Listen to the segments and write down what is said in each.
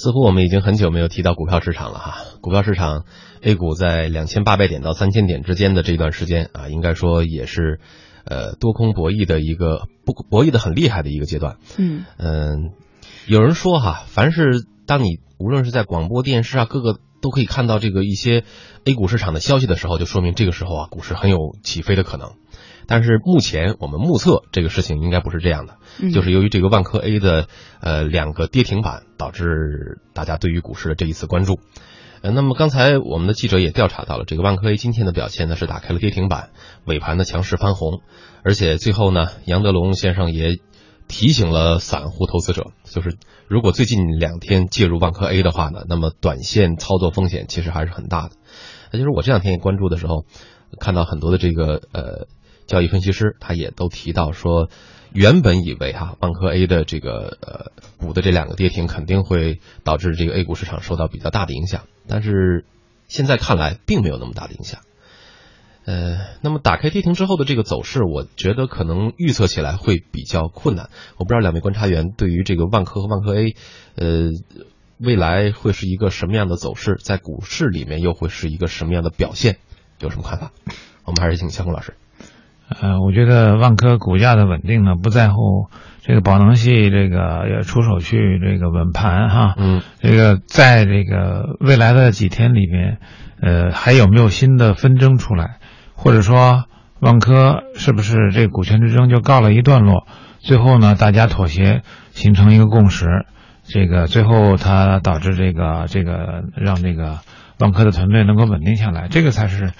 似乎我们已经很久没有提到股票市场了哈。股票市场，A 股在两千八百点到三千点之间的这段时间啊，应该说也是，呃，多空博弈的一个不博弈的很厉害的一个阶段。嗯嗯，有人说哈，凡是当你无论是在广播电视啊，各个都可以看到这个一些 A 股市场的消息的时候，就说明这个时候啊，股市很有起飞的可能。但是目前我们目测这个事情应该不是这样的，就是由于这个万科 A 的呃两个跌停板，导致大家对于股市的这一次关注。呃，那么刚才我们的记者也调查到了，这个万科 A 今天的表现呢是打开了跌停板，尾盘的强势翻红，而且最后呢，杨德龙先生也提醒了散户投资者，就是如果最近两天介入万科 A 的话呢，那么短线操作风险其实还是很大的。那就是我这两天也关注的时候，看到很多的这个呃。交易分析师他也都提到说，原本以为哈万科 A 的这个呃股的这两个跌停肯定会导致这个 A 股市场受到比较大的影响，但是现在看来并没有那么大的影响。呃，那么打开跌停之后的这个走势，我觉得可能预测起来会比较困难。我不知道两位观察员对于这个万科和万科 A，呃，未来会是一个什么样的走势，在股市里面又会是一个什么样的表现，有什么看法？我们还是请肖红老师。呃，我觉得万科股价的稳定呢，不在乎这个宝能系这个要出手去这个稳盘哈，嗯，这个在这个未来的几天里面，呃，还有没有新的纷争出来，或者说万科是不是这股权之争就告了一段落，最后呢，大家妥协形成一个共识，这个最后它导致这个这个让这个万科的团队能够稳定下来，这个才是。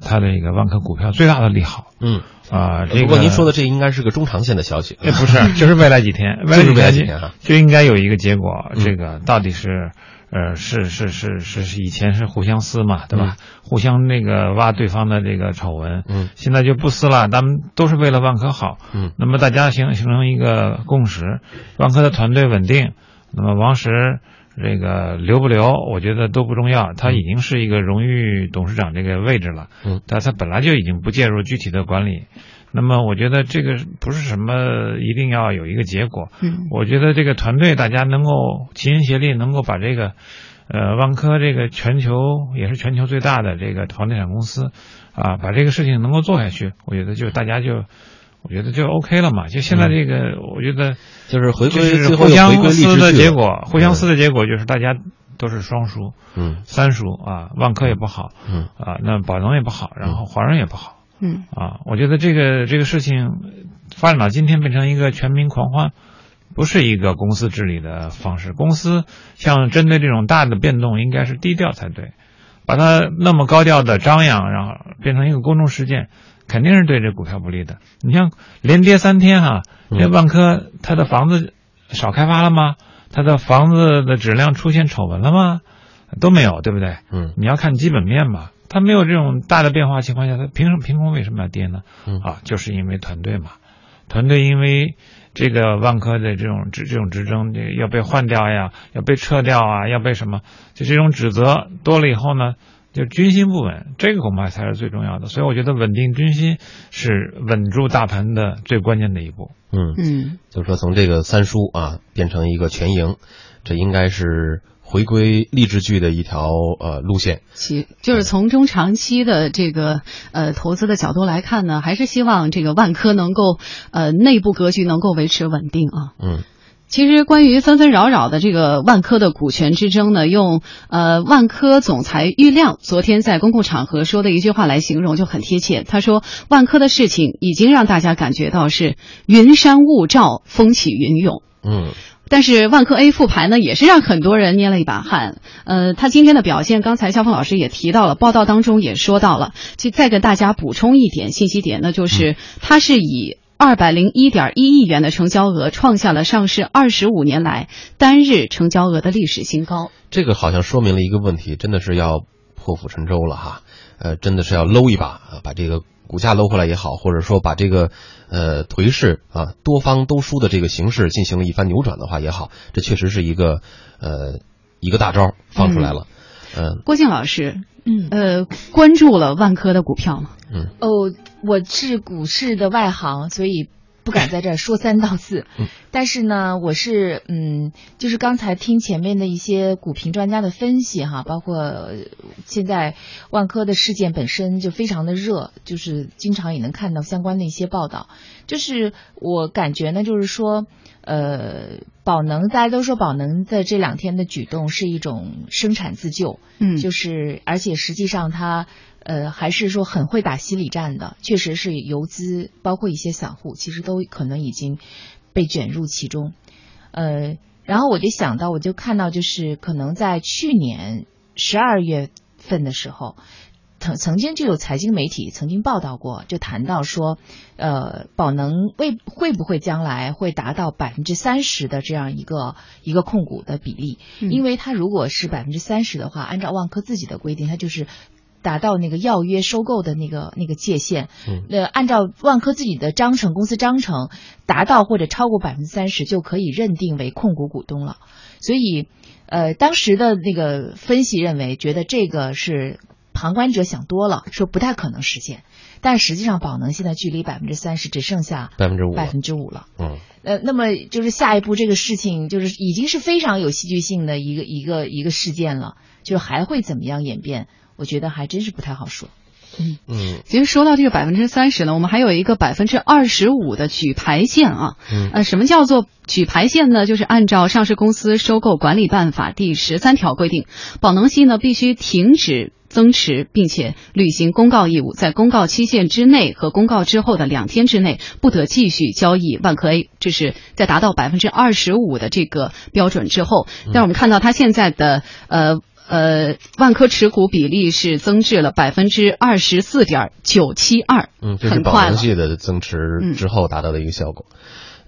它的一个万科股票最大的利好，嗯。啊，这个不过您说的这应该是个中长线的消息，不是，就是未来几天，未来几天哈，就应该有一个结果，这个到底是，呃，是是是是是以前是互相撕嘛，对吧？互相那个挖对方的这个丑闻，嗯，现在就不撕了，咱们都是为了万科好，嗯，那么大家形形成一个共识，万科的团队稳定，那么王石。这个留不留，我觉得都不重要。他已经是一个荣誉董事长这个位置了，嗯，但他本来就已经不介入具体的管理。那么，我觉得这个不是什么一定要有一个结果。嗯，我觉得这个团队大家能够齐心协力，能够把这个，呃，万科这个全球也是全球最大的这个房地产公司，啊，把这个事情能够做下去，我觉得就大家就。我觉得就 OK 了嘛，就现在这个，我觉得就是回归，就是互相撕的结果，互相撕的结果就是大家都是双输，嗯，三输啊，万科也不好，嗯。啊，那宝能也不好，然后华润也不好，嗯。啊，我觉得这个这个事情发展到今天变成一个全民狂欢，不是一个公司治理的方式。公司像针对这种大的变动，应该是低调才对，把它那么高调的张扬，然后变成一个公众事件。肯定是对这股票不利的。你像连跌三天哈，这万科它的房子少开发了吗？它的房子的质量出现丑闻了吗？都没有，对不对？嗯，你要看基本面嘛。它没有这种大的变化情况下，它凭什么凭空为什么要跌呢？嗯啊，就是因为团队嘛。团队因为这个万科的这种这这种职争，要被换掉呀，要被撤掉啊，要被什么？就这种指责多了以后呢？就军心不稳，这个恐怕才是最重要的。所以我觉得稳定军心是稳住大盘的最关键的一步。嗯嗯，就是说从这个三输啊变成一个全赢，这应该是回归励志剧的一条呃路线。其就是从中长期的这个呃投资的角度来看呢，还是希望这个万科能够呃内部格局能够维持稳定啊。嗯。其实，关于纷纷扰扰的这个万科的股权之争呢，用呃万科总裁郁亮昨天在公共场合说的一句话来形容就很贴切。他说：“万科的事情已经让大家感觉到是云山雾罩，风起云涌。”嗯，但是万科 A 复牌呢，也是让很多人捏了一把汗。呃，他今天的表现，刚才肖峰老师也提到了，报道当中也说到了。就再给大家补充一点信息点，那就是它是以。二百零一点一亿元的成交额，创下了上市二十五年来单日成交额的历史新高。这个好像说明了一个问题，真的是要破釜沉舟了哈。呃，真的是要搂一把啊，把这个股价搂回来也好，或者说把这个呃颓势啊多方都输的这个形势进行了一番扭转的话也好，这确实是一个呃一个大招放出来了。嗯，郭靖老师，嗯呃，关注了万科的股票吗？嗯哦。我是股市的外行，所以不敢在这儿说三道四。但是呢，我是嗯，就是刚才听前面的一些股评专家的分析哈，包括现在万科的事件本身就非常的热，就是经常也能看到相关的一些报道。就是我感觉呢，就是说。呃，宝能大家都说宝能在这两天的举动是一种生产自救，嗯，就是而且实际上它呃还是说很会打心理战的，确实是游资包括一些散户其实都可能已经被卷入其中，呃，然后我就想到，我就看到就是可能在去年十二月份的时候。曾曾经就有财经媒体曾经报道过，就谈到说，呃，宝能会会不会将来会达到百分之三十的这样一个一个控股的比例？因为它如果是百分之三十的话，按照万科自己的规定，它就是达到那个要约收购的那个那个界限。嗯，那按照万科自己的章程，公司章程达到或者超过百分之三十，就可以认定为控股股东了。所以，呃，当时的那个分析认为，觉得这个是。旁观者想多了，说不太可能实现，但实际上宝能现在距离百分之三十只剩下百分之五百分之五了。嗯，呃，那么就是下一步这个事情就是已经是非常有戏剧性的一个一个一个事件了，就是还会怎么样演变？我觉得还真是不太好说。嗯嗯，其实说到这个百分之三十呢，我们还有一个百分之二十五的举牌线啊。嗯，呃，什么叫做举牌线呢？就是按照上市公司收购管理办法第十三条规定，宝能系呢必须停止。增持，并且履行公告义务，在公告期限之内和公告之后的两天之内，不得继续交易万科 A。这是在达到百分之二十五的这个标准之后。但我们看到它现在的呃呃万科持股比例是增至了百分之二十四点九七二，嗯，这是宝能系的增持之后达到的一个效果。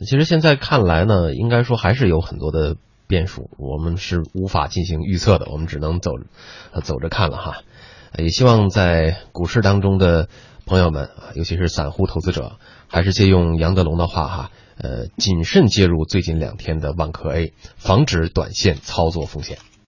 其实现在看来呢，应该说还是有很多的变数，我们是无法进行预测的，我们只能走走着看了哈。也希望在股市当中的朋友们啊，尤其是散户投资者，还是借用杨德龙的话哈，呃，谨慎介入最近两天的万科 A，防止短线操作风险。